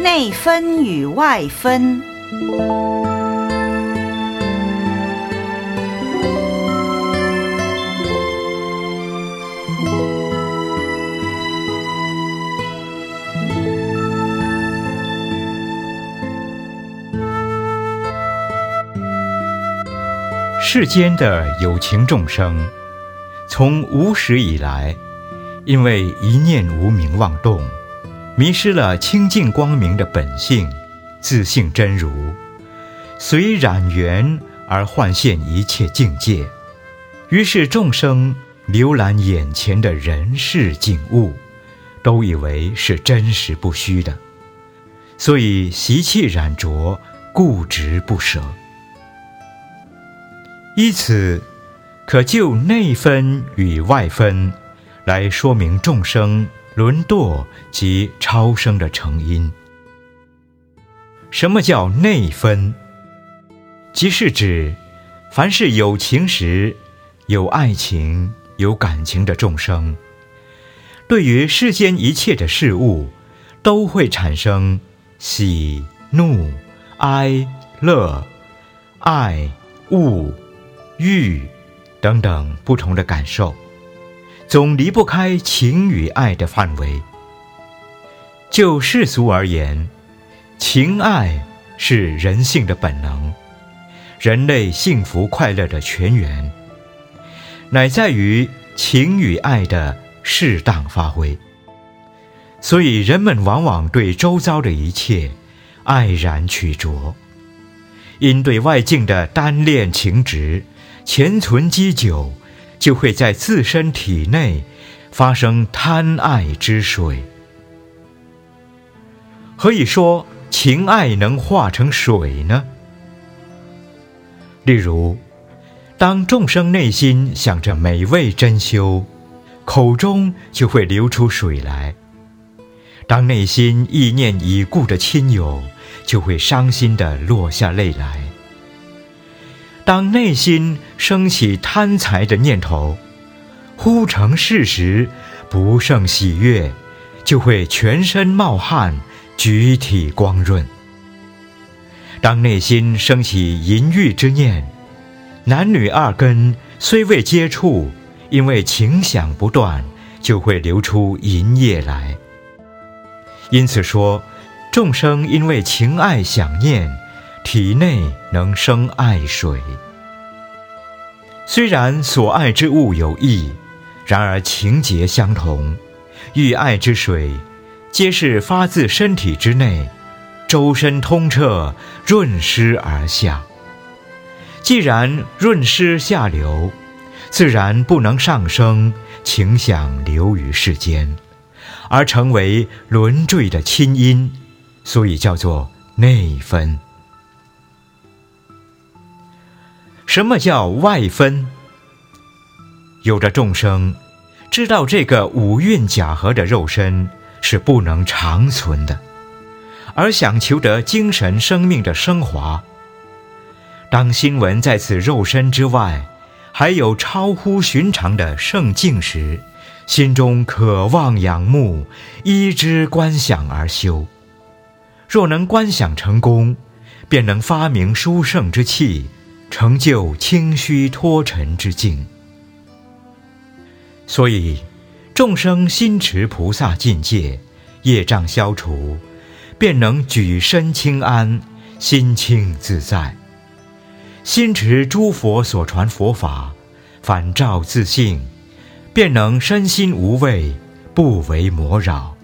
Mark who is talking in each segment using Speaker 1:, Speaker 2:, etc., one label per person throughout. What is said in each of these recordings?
Speaker 1: 内分与外分。
Speaker 2: 世间的有情众生，从无始以来，因为一念无明妄动。迷失了清净光明的本性，自性真如，随染缘而幻现一切境界。于是众生浏览眼前的人事景物，都以为是真实不虚的，所以习气染着，固执不舍。依此，可就内分与外分，来说明众生。沦堕及超生的成因。什么叫内分？即是指，凡是有情时、有爱情、有感情的众生，对于世间一切的事物，都会产生喜、怒、哀、乐、爱、恶、欲等等不同的感受。总离不开情与爱的范围。就世俗而言，情爱是人性的本能，人类幸福快乐的泉源，乃在于情与爱的适当发挥。所以，人们往往对周遭的一切爱然取着，因对外境的单恋情执潜存积久。就会在自身体内发生贪爱之水。何以说情爱能化成水呢？例如，当众生内心想着美味珍馐，口中就会流出水来；当内心意念已故的亲友，就会伤心的落下泪来。当内心升起贪财的念头，忽成事实，不胜喜悦，就会全身冒汗，举体光润。当内心升起淫欲之念，男女二根虽未接触，因为情想不断，就会流出淫液来。因此说，众生因为情爱想念。体内能生爱水，虽然所爱之物有异，然而情节相同。欲爱之水，皆是发自身体之内，周身通彻，润湿而下。既然润湿下流，自然不能上升，情想流于世间，而成为轮坠的清音，所以叫做内分。什么叫外分？有的众生知道这个五蕴假合的肉身是不能长存的，而想求得精神生命的升华。当新闻在此肉身之外还有超乎寻常的圣境时，心中渴望仰慕，依之观想而修。若能观想成功，便能发明殊胜之气。成就清虚脱尘之境，所以众生心持菩萨境界，业障消除，便能举身清安，心清自在；心持诸佛所传佛法，反照自性，便能身心无畏，不为魔扰；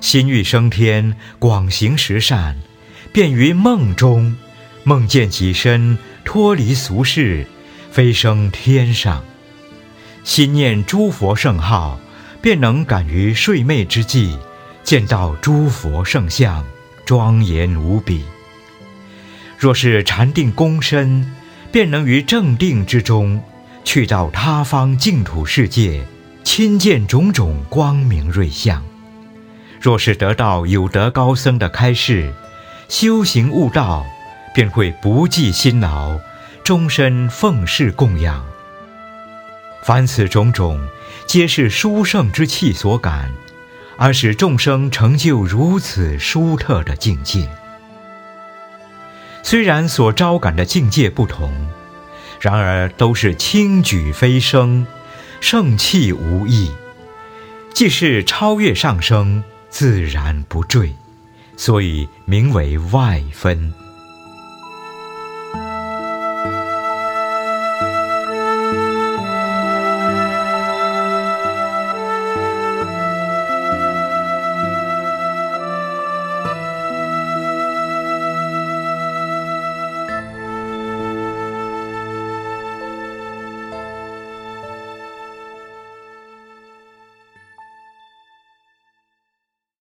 Speaker 2: 心欲升天，广行十善，便于梦中梦见己身。脱离俗世，飞升天上，心念诸佛圣号，便能感于睡寐之际，见到诸佛圣像，庄严无比。若是禅定功深，便能于正定之中，去到他方净土世界，亲见种种光明瑞相。若是得到有德高僧的开示，修行悟道。便会不计辛劳，终身奉事供养。凡此种种，皆是殊胜之气所感，而使众生成就如此殊特的境界。虽然所招感的境界不同，然而都是轻举飞升，盛气无异。既是超越上升，自然不坠，所以名为外分。